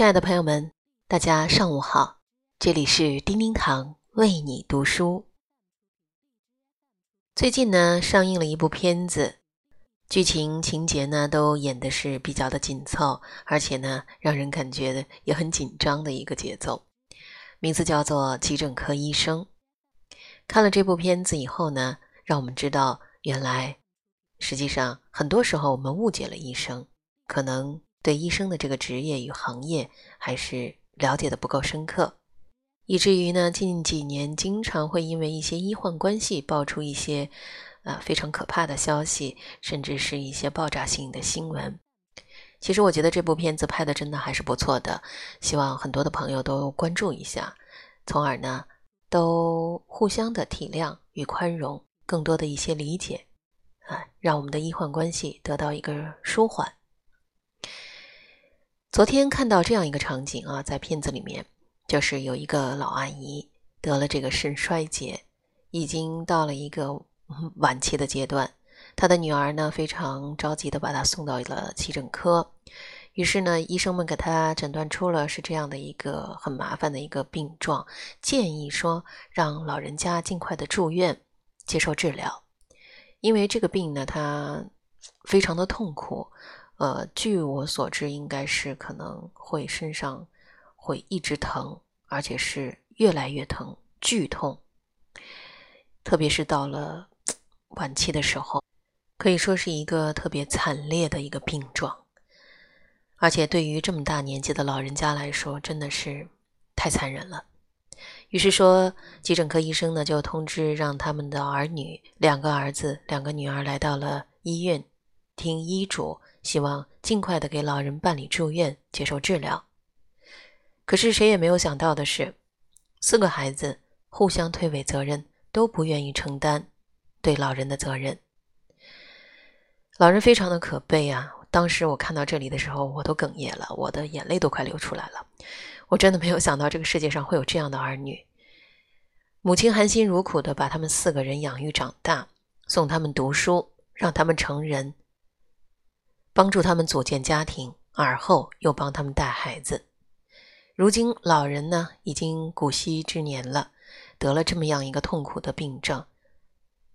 亲爱的朋友们，大家上午好，这里是叮叮堂为你读书。最近呢，上映了一部片子，剧情情节呢都演的是比较的紧凑，而且呢，让人感觉也很紧张的一个节奏。名字叫做《急诊科医生》。看了这部片子以后呢，让我们知道，原来实际上很多时候我们误解了医生，可能。对医生的这个职业与行业还是了解的不够深刻，以至于呢，近几年经常会因为一些医患关系爆出一些啊非常可怕的消息，甚至是一些爆炸性的新闻。其实我觉得这部片子拍的真的还是不错的，希望很多的朋友都关注一下，从而呢都互相的体谅与宽容，更多的一些理解啊，让我们的医患关系得到一个舒缓。昨天看到这样一个场景啊，在片子里面，就是有一个老阿姨得了这个肾衰竭，已经到了一个晚期的阶段。她的女儿呢，非常着急的把她送到了急诊科。于是呢，医生们给她诊断出了是这样的一个很麻烦的一个病状，建议说让老人家尽快的住院接受治疗，因为这个病呢，她非常的痛苦。呃，据我所知，应该是可能会身上会一直疼，而且是越来越疼，剧痛。特别是到了晚期的时候，可以说是一个特别惨烈的一个病状。而且对于这么大年纪的老人家来说，真的是太残忍了。于是说，急诊科医生呢就通知让他们的儿女，两个儿子，两个女儿来到了医院，听医嘱。希望尽快的给老人办理住院，接受治疗。可是谁也没有想到的是，四个孩子互相推诿责任，都不愿意承担对老人的责任。老人非常的可悲啊！当时我看到这里的时候，我都哽咽了，我的眼泪都快流出来了。我真的没有想到这个世界上会有这样的儿女，母亲含辛茹苦的把他们四个人养育长大，送他们读书，让他们成人。帮助他们组建家庭，而后又帮他们带孩子。如今老人呢，已经古稀之年了，得了这么样一个痛苦的病症，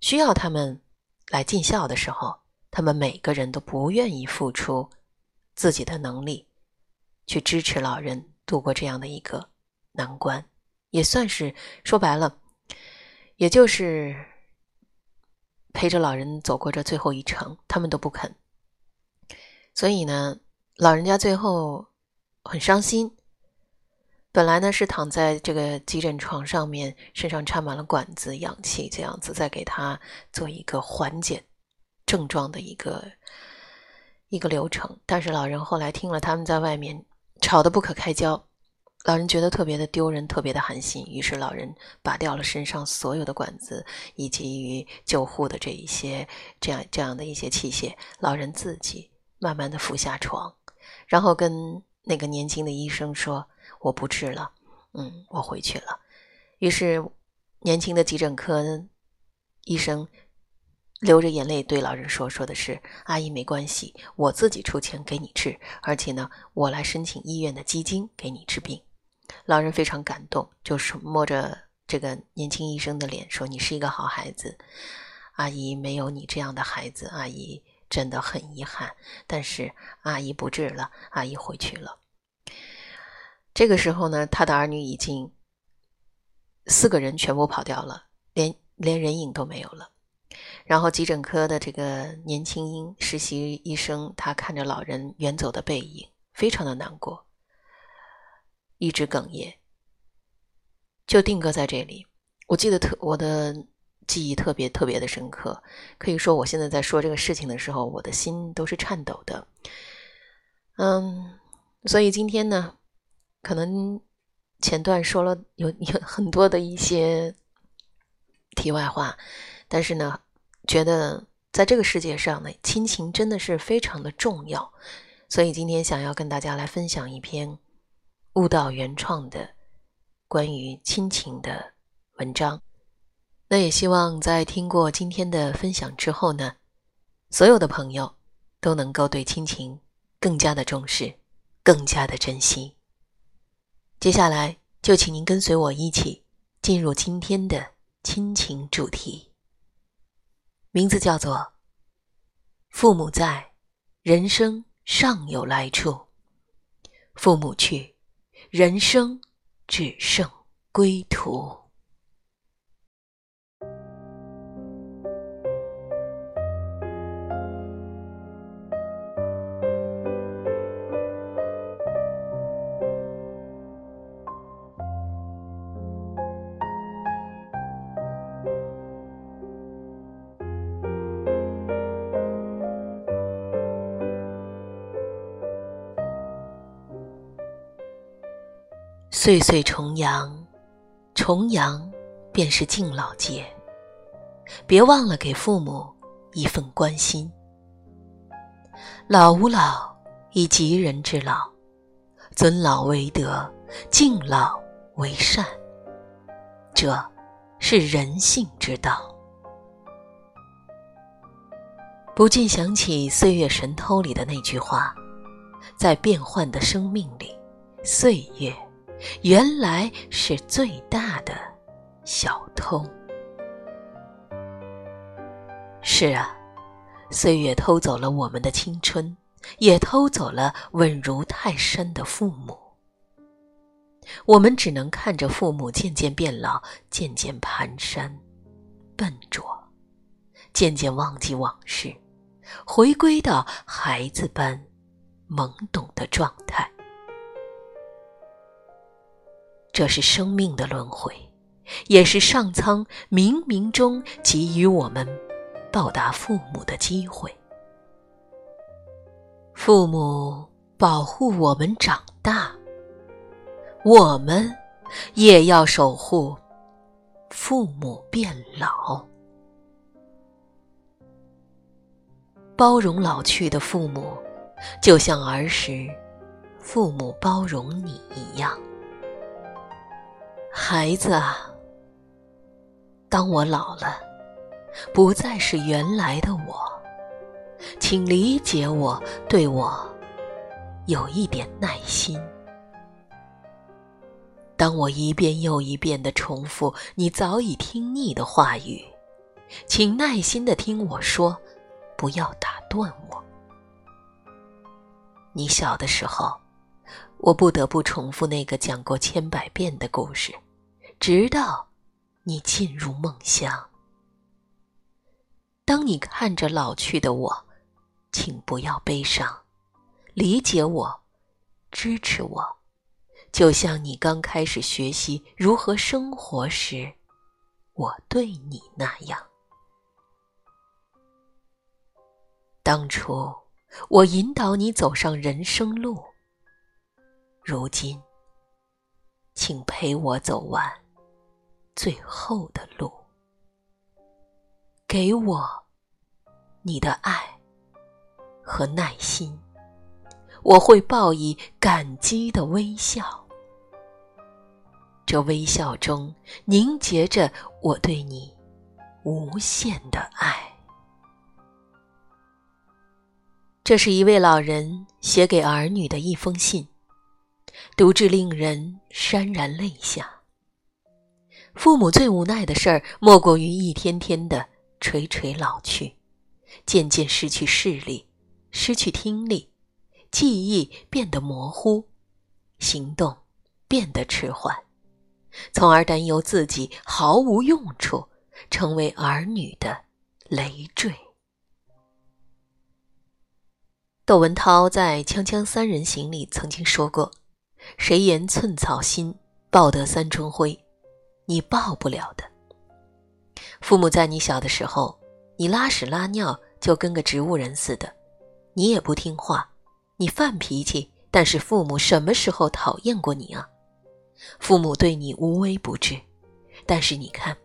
需要他们来尽孝的时候，他们每个人都不愿意付出自己的能力去支持老人度过这样的一个难关，也算是说白了，也就是陪着老人走过这最后一程，他们都不肯。所以呢，老人家最后很伤心。本来呢是躺在这个急诊床上面，身上插满了管子、氧气，这样子再给他做一个缓解症状的一个一个流程。但是老人后来听了他们在外面吵得不可开交，老人觉得特别的丢人，特别的寒心。于是老人拔掉了身上所有的管子，以及于救护的这一些这样这样的一些器械，老人自己。慢慢的扶下床，然后跟那个年轻的医生说：“我不治了，嗯，我回去了。”于是，年轻的急诊科医生流着眼泪对老人说：“说的是阿姨没关系，我自己出钱给你治，而且呢，我来申请医院的基金给你治病。”老人非常感动，就是摸着这个年轻医生的脸说：“你是一个好孩子，阿姨没有你这样的孩子，阿姨。”真的很遗憾，但是阿姨不治了，阿姨回去了。这个时候呢，他的儿女已经四个人全部跑掉了，连连人影都没有了。然后急诊科的这个年轻实习医生，他看着老人远走的背影，非常的难过，一直哽咽，就定格在这里。我记得特我的。记忆特别特别的深刻，可以说我现在在说这个事情的时候，我的心都是颤抖的。嗯，所以今天呢，可能前段说了有有很多的一些题外话，但是呢，觉得在这个世界上呢，亲情真的是非常的重要，所以今天想要跟大家来分享一篇悟道原创的关于亲情的文章。那也希望在听过今天的分享之后呢，所有的朋友都能够对亲情更加的重视，更加的珍惜。接下来就请您跟随我一起进入今天的亲情主题，名字叫做“父母在，人生尚有来处；父母去，人生只剩归途。”岁岁重阳，重阳便是敬老节。别忘了给父母一份关心。老吾老以及人之老，尊老为德，敬老为善，这是人性之道。不禁想起《岁月神偷》里的那句话：“在变幻的生命里，岁月。”原来是最大的小偷。是啊，岁月偷走了我们的青春，也偷走了稳如泰山的父母。我们只能看着父母渐渐变老，渐渐蹒跚、笨拙，渐渐忘记往事，回归到孩子般懵懂的状态。这是生命的轮回，也是上苍冥冥中给予我们报答父母的机会。父母保护我们长大，我们也要守护父母变老，包容老去的父母，就像儿时父母包容你一样。孩子啊，当我老了，不再是原来的我，请理解我，对我有一点耐心。当我一遍又一遍的重复你早已听腻的话语，请耐心的听我说，不要打断我。你小的时候，我不得不重复那个讲过千百遍的故事。直到你进入梦乡。当你看着老去的我，请不要悲伤，理解我，支持我，就像你刚开始学习如何生活时，我对你那样。当初我引导你走上人生路，如今，请陪我走完。最后的路，给我你的爱和耐心，我会报以感激的微笑。这微笑中凝结着我对你无限的爱。这是一位老人写给儿女的一封信，读至令人潸然泪下。父母最无奈的事儿，莫过于一天天的垂垂老去，渐渐失去视力，失去听力，记忆变得模糊，行动变得迟缓，从而担忧自己毫无用处，成为儿女的累赘。窦文涛在《锵锵三人行》里曾经说过：“谁言寸草心，报得三春晖。”你报不了的。父母在你小的时候，你拉屎拉尿就跟个植物人似的，你也不听话，你犯脾气，但是父母什么时候讨厌过你啊？父母对你无微不至，但是你看，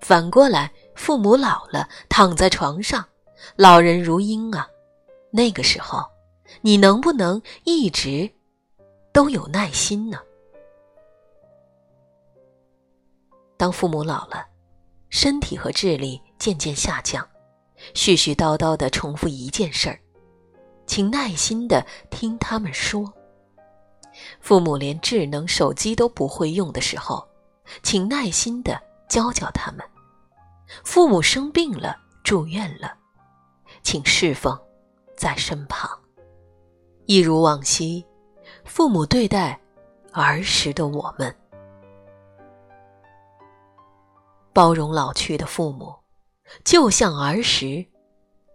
反过来，父母老了，躺在床上，老人如婴啊，那个时候，你能不能一直都有耐心呢？当父母老了，身体和智力渐渐下降，絮絮叨叨地重复一件事儿，请耐心地听他们说。父母连智能手机都不会用的时候，请耐心的教教他们；父母生病了、住院了，请侍奉在身旁。一如往昔，父母对待儿时的我们，包容老去的父母，就像儿时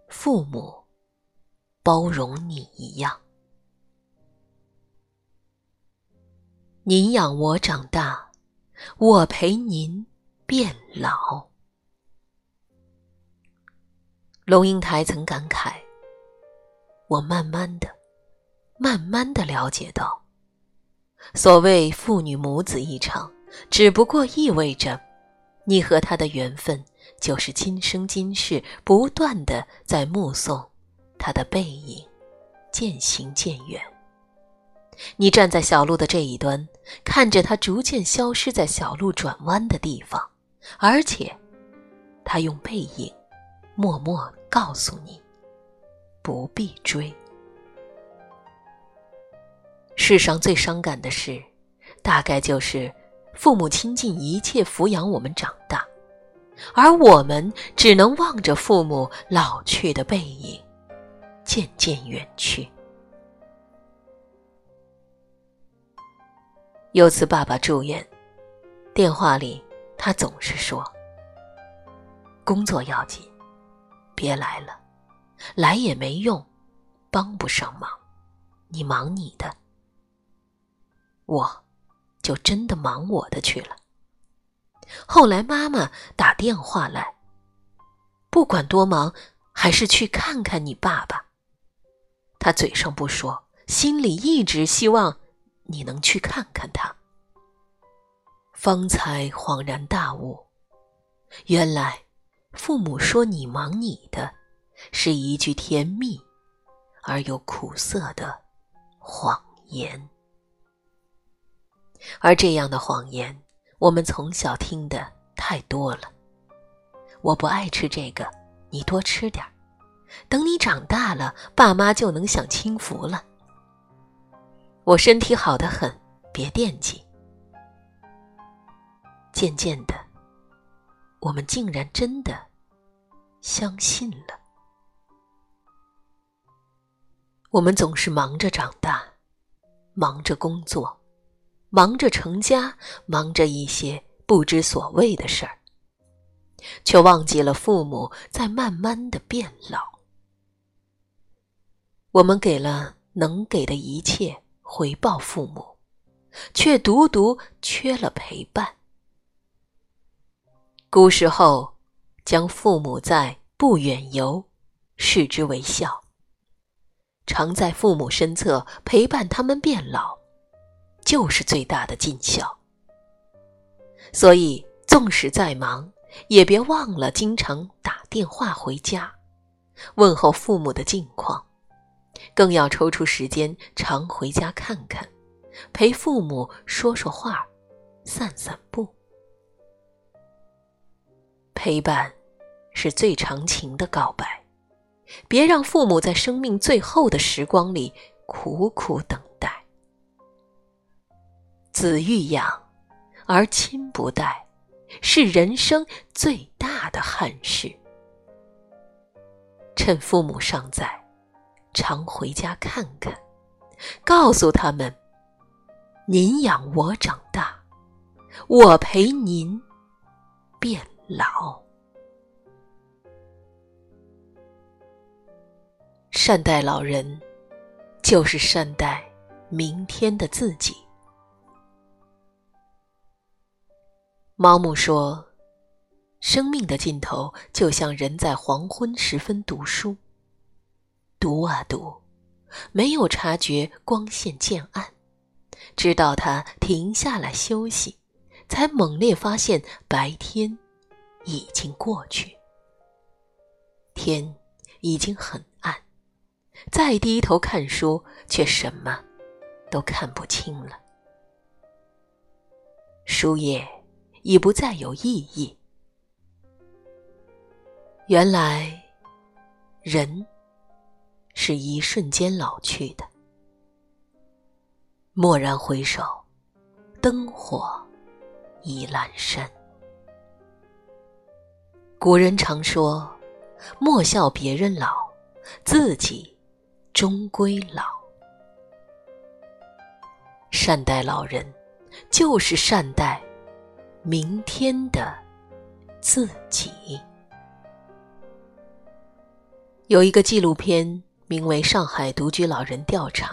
父母包容你一样。您养我长大，我陪您变老。龙应台曾感慨：“我慢慢的、慢慢的了解到，所谓父女母子一场，只不过意味着，你和他的缘分，就是今生今世不断的在目送他的背影渐行渐远。”你站在小路的这一端，看着他逐渐消失在小路转弯的地方，而且，他用背影，默默告诉你，不必追。世上最伤感的事，大概就是父母倾尽一切抚养我们长大，而我们只能望着父母老去的背影，渐渐远去。有次爸爸住院，电话里他总是说：“工作要紧，别来了，来也没用，帮不上忙，你忙你的，我就真的忙我的去了。”后来妈妈打电话来，不管多忙，还是去看看你爸爸。他嘴上不说，心里一直希望。你能去看看他，方才恍然大悟，原来父母说你忙你的，是一句甜蜜而又苦涩的谎言。而这样的谎言，我们从小听的太多了。我不爱吃这个，你多吃点等你长大了，爸妈就能享清福了。我身体好得很，别惦记。渐渐的，我们竟然真的相信了。我们总是忙着长大，忙着工作，忙着成家，忙着一些不知所谓的事儿，却忘记了父母在慢慢的变老。我们给了能给的一切。回报父母，却独独缺了陪伴。古时候，将父母在，不远游，视之为孝。常在父母身侧陪伴他们变老，就是最大的尽孝。所以，纵使再忙，也别忘了经常打电话回家，问候父母的近况。更要抽出时间常回家看看，陪父母说说话，散散步。陪伴是最长情的告白，别让父母在生命最后的时光里苦苦等。子欲养，而亲不待，是人生最大的憾事。趁父母尚在。常回家看看，告诉他们：“您养我长大，我陪您变老。”善待老人，就是善待明天的自己。毛姆说：“生命的尽头，就像人在黄昏时分读书。”读啊读，没有察觉光线渐暗，直到他停下来休息，才猛烈发现白天已经过去，天已经很暗，再低头看书，却什么都看不清了，书页已不再有意义。原来，人。是一瞬间老去的，蓦然回首，灯火已阑珊。古人常说：“莫笑别人老，自己终归老。”善待老人，就是善待明天的自己。有一个纪录片，名为《上海独居老人调查》，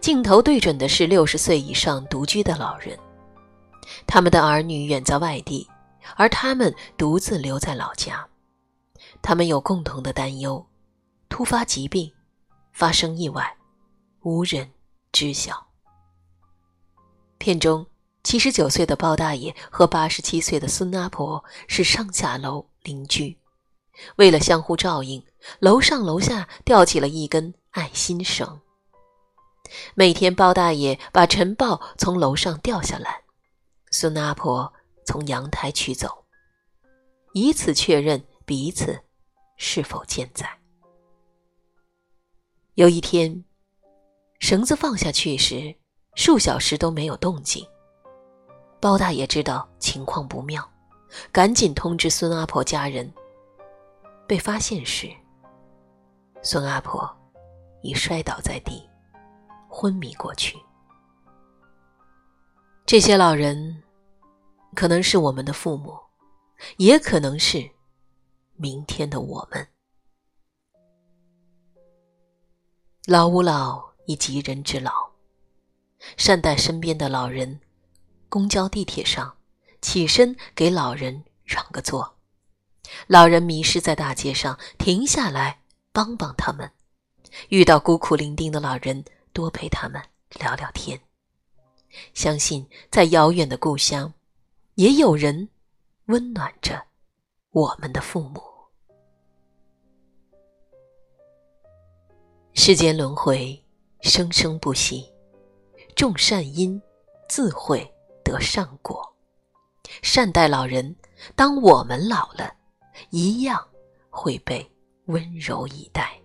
镜头对准的是六十岁以上独居的老人，他们的儿女远在外地，而他们独自留在老家。他们有共同的担忧：突发疾病、发生意外，无人知晓。片中，七十九岁的包大爷和八十七岁的孙阿婆是上下楼邻居。为了相互照应，楼上楼下吊起了一根爱心绳。每天，包大爷把晨报从楼上掉下来，孙阿婆从阳台取走，以此确认彼此是否健在。有一天，绳子放下去时，数小时都没有动静。包大爷知道情况不妙，赶紧通知孙阿婆家人。被发现时，孙阿婆已摔倒在地，昏迷过去。这些老人可能是我们的父母，也可能是明天的我们。老吾老以及人之老，善待身边的老人。公交、地铁上，起身给老人让个座。老人迷失在大街上，停下来帮帮他们；遇到孤苦伶仃的老人，多陪他们聊聊天。相信在遥远的故乡，也有人温暖着我们的父母。世间轮回，生生不息，种善因，自会得善果。善待老人，当我们老了。一样会被温柔以待，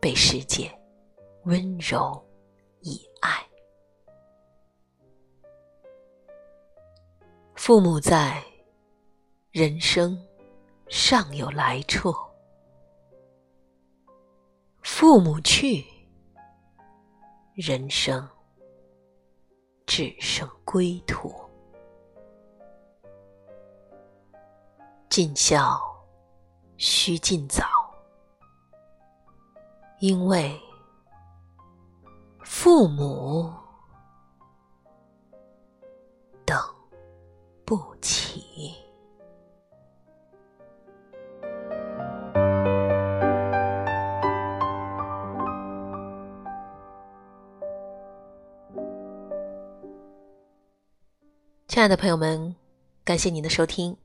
被世界温柔以爱。父母在，人生尚有来处；父母去，人生只剩归途。尽孝须尽早，因为父母等不起。亲爱的朋友们，感谢您的收听。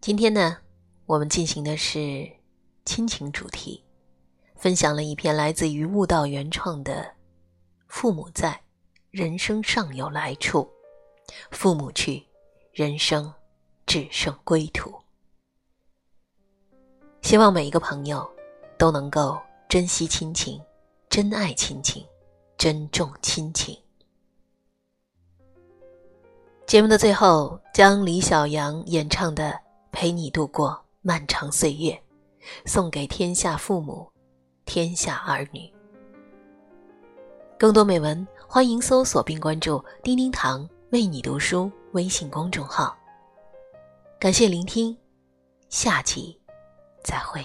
今天呢，我们进行的是亲情主题，分享了一篇来自于悟道原创的《父母在，人生尚有来处；父母去，人生只剩归途》。希望每一个朋友都能够珍惜亲情，珍爱亲情，珍重亲情。节目的最后，将李小阳演唱的。陪你度过漫长岁月，送给天下父母，天下儿女。更多美文，欢迎搜索并关注“叮叮堂为你读书”微信公众号。感谢聆听，下期再会。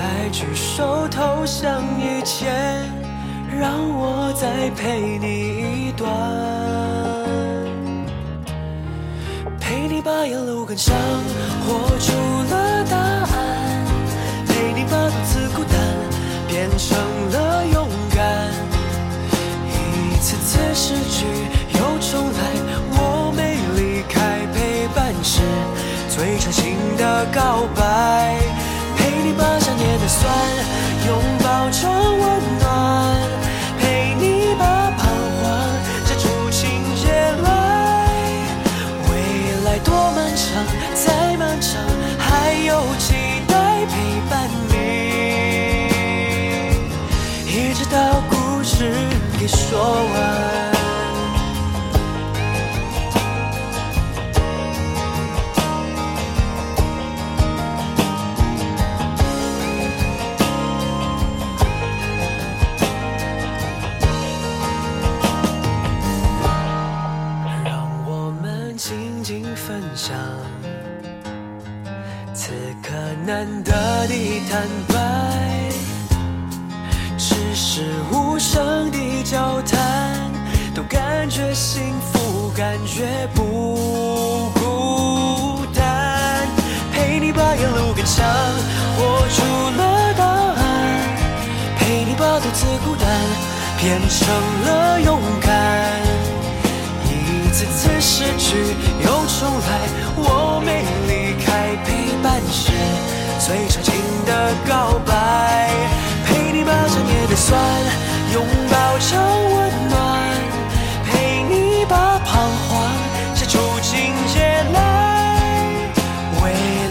在举手投降以前，让我再陪你一段。陪你把沿路感伤活出了。答案，陪你把独自孤单变成了勇敢。一次次失去又重来，我没离开，陪伴是最长情的告白。给幸福，感觉不孤单。陪你把沿路感伤活出了答案，陪你把独自孤单变成了勇敢。一次次失去又重来，我没离开，陪伴是最长情的告白。陪你把想念的酸拥抱成温暖，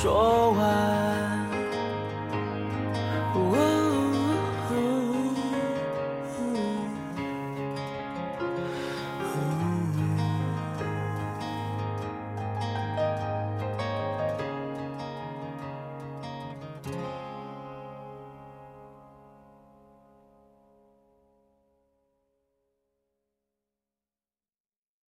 说